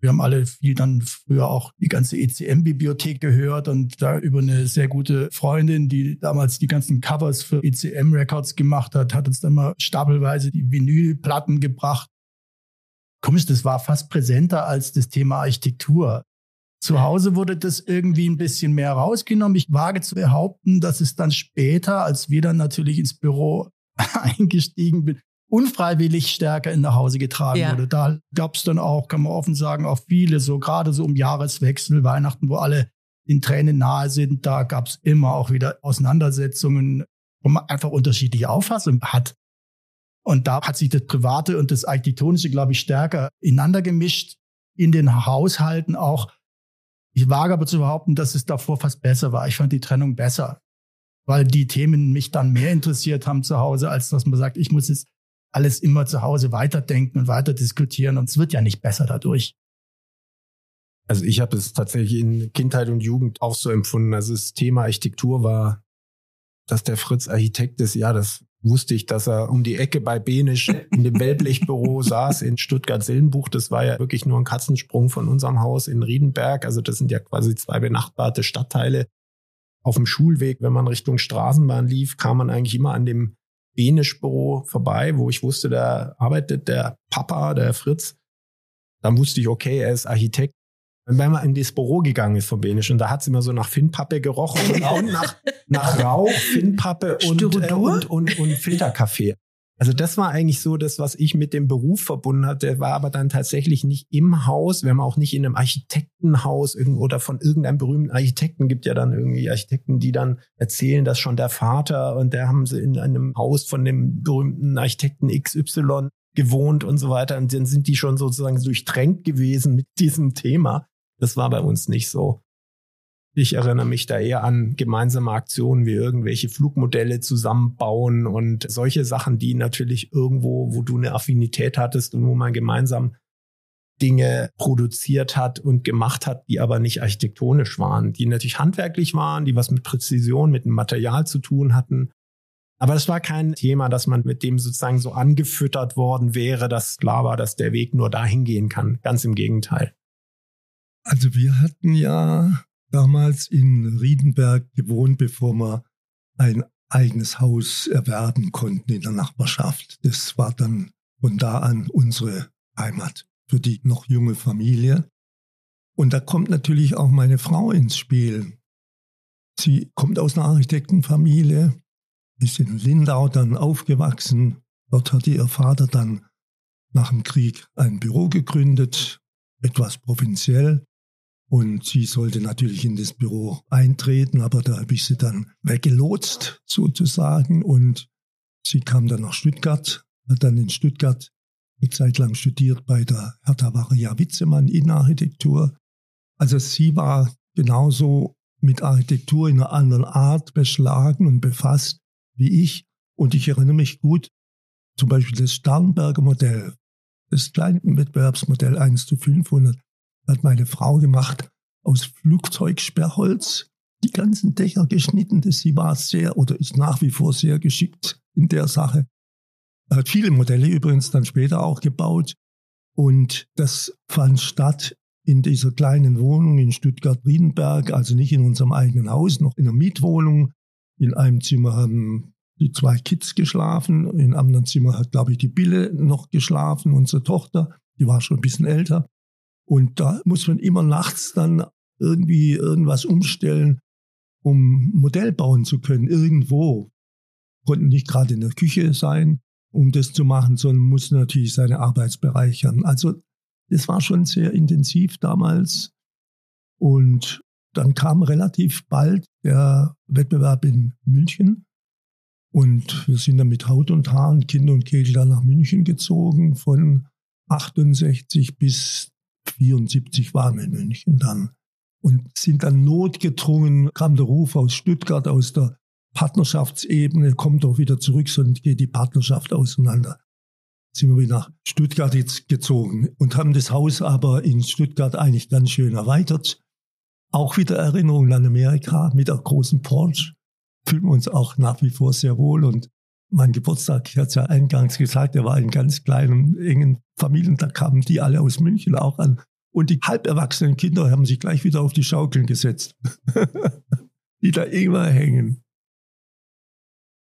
Wir haben alle viel dann früher auch die ganze ECM-Bibliothek gehört und da über eine sehr gute Freundin, die damals die ganzen Covers für ECM-Records gemacht hat, hat uns dann mal stapelweise die Vinylplatten gebracht. Komisch, das war fast präsenter als das Thema Architektur. Zu Hause wurde das irgendwie ein bisschen mehr rausgenommen. Ich wage zu behaupten, dass es dann später, als wir dann natürlich ins Büro eingestiegen sind, unfreiwillig stärker in nach Hause getragen ja. wurde. Da gab es dann auch, kann man offen sagen, auch viele, so gerade so um Jahreswechsel, Weihnachten, wo alle den Tränen nahe sind, da gab es immer auch wieder Auseinandersetzungen, wo man einfach unterschiedliche Auffassungen hat. Und da hat sich das Private und das Architektonische, glaube ich, stärker ineinander gemischt in den Haushalten auch ich wage aber zu behaupten, dass es davor fast besser war. Ich fand die Trennung besser, weil die Themen mich dann mehr interessiert haben zu Hause, als dass man sagt, ich muss jetzt alles immer zu Hause weiterdenken und weiter diskutieren und es wird ja nicht besser dadurch.
Also ich habe es tatsächlich in Kindheit und Jugend auch so empfunden. Also das Thema Architektur war, dass der Fritz Architekt ist. Ja, das wusste ich, dass er um die Ecke bei Benisch in dem Wellblechbüro saß in Stuttgart-Sillenbuch. Das war ja wirklich nur ein Katzensprung von unserem Haus in Riedenberg. Also das sind ja quasi zwei benachbarte Stadtteile. Auf dem Schulweg, wenn man Richtung Straßenbahn lief, kam man eigentlich immer an dem Benisch-Büro vorbei, wo ich wusste, da arbeitet der Papa, der Fritz. Dann wusste ich, okay, er ist Architekt wenn man in das Büro gegangen ist von Benisch und da hat es immer so nach Finnpappe gerochen und auch nach, nach Rauch, Finnpappe und, äh, und, und, und Filterkaffee. Also das war eigentlich so das, was ich mit dem Beruf verbunden hatte. War aber dann tatsächlich nicht im Haus. Wir haben auch nicht in einem Architektenhaus oder von irgendeinem berühmten Architekten gibt ja dann irgendwie Architekten, die dann erzählen, dass schon der Vater und der haben sie in einem Haus von dem berühmten Architekten XY gewohnt und so weiter. Und dann sind die schon sozusagen durchtränkt gewesen mit diesem Thema. Das war bei uns nicht so. Ich erinnere mich da eher an gemeinsame Aktionen wie irgendwelche Flugmodelle zusammenbauen und solche Sachen, die natürlich irgendwo, wo du eine Affinität hattest und wo man gemeinsam Dinge produziert hat und gemacht hat, die aber nicht architektonisch waren, die natürlich handwerklich waren, die was mit Präzision, mit dem Material zu tun hatten. Aber es war kein Thema, dass man mit dem sozusagen so angefüttert worden wäre, dass klar war, dass der Weg nur dahin gehen kann. Ganz im Gegenteil.
Also wir hatten ja damals in Riedenberg gewohnt, bevor wir ein eigenes Haus erwerben konnten in der Nachbarschaft. Das war dann von da an unsere Heimat für die noch junge Familie. Und da kommt natürlich auch meine Frau ins Spiel. Sie kommt aus einer Architektenfamilie, ist in Lindau dann aufgewachsen. Dort hatte ihr Vater dann nach dem Krieg ein Büro gegründet, etwas provinziell. Und sie sollte natürlich in das Büro eintreten, aber da habe ich sie dann weggelotst sozusagen. Und sie kam dann nach Stuttgart, hat dann in Stuttgart eine Zeit lang studiert bei der Hertha Varia Witzemann Innenarchitektur. Also sie war genauso mit Architektur in einer anderen Art beschlagen und befasst wie ich. Und ich erinnere mich gut, zum Beispiel das Sternberger Modell, das kleine Wettbewerbsmodell 1 zu 500, hat meine Frau gemacht aus Flugzeugsperrholz. Die ganzen Dächer geschnitten, das sie war sehr oder ist nach wie vor sehr geschickt in der Sache. Er hat viele Modelle übrigens dann später auch gebaut. Und das fand statt in dieser kleinen Wohnung in Stuttgart-Wiedenberg, also nicht in unserem eigenen Haus, noch in einer Mietwohnung. In einem Zimmer haben die zwei Kids geschlafen, in einem anderen Zimmer hat, glaube ich, die Bille noch geschlafen, unsere Tochter, die war schon ein bisschen älter. Und da muss man immer nachts dann irgendwie irgendwas umstellen, um Modell bauen zu können, irgendwo. Konnten nicht gerade in der Küche sein, um das zu machen, sondern musste natürlich seine Arbeitsbereich haben. Also es war schon sehr intensiv damals. Und dann kam relativ bald der Wettbewerb in München. Und wir sind dann mit Haut und Haaren, Kinder und Kegel dann nach München gezogen. Von 68 bis 74 waren in München dann und sind dann notgedrungen, kam der Ruf aus Stuttgart, aus der Partnerschaftsebene, kommt doch wieder zurück, sonst geht die Partnerschaft auseinander. Sind wir wieder nach Stuttgart jetzt gezogen und haben das Haus aber in Stuttgart eigentlich ganz schön erweitert. Auch wieder Erinnerungen an Amerika mit der großen Porsche. Fühlen wir uns auch nach wie vor sehr wohl und mein Geburtstag, ich hatte es ja eingangs gesagt, der war in ganz kleinen, engen Familien, da kamen die alle aus München auch an. Und die halb erwachsenen Kinder haben sich gleich wieder auf die Schaukeln gesetzt, die da immer hängen.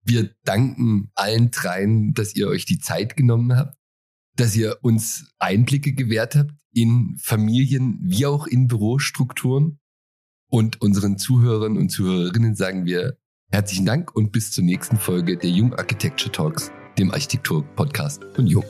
Wir danken allen dreien, dass ihr euch die Zeit genommen habt, dass ihr uns Einblicke gewährt habt in Familien wie auch in Bürostrukturen. Und unseren Zuhörern und Zuhörerinnen sagen wir Herzlichen Dank und bis zur nächsten Folge der Jung Architecture Talks, dem Architektur-Podcast von Jung.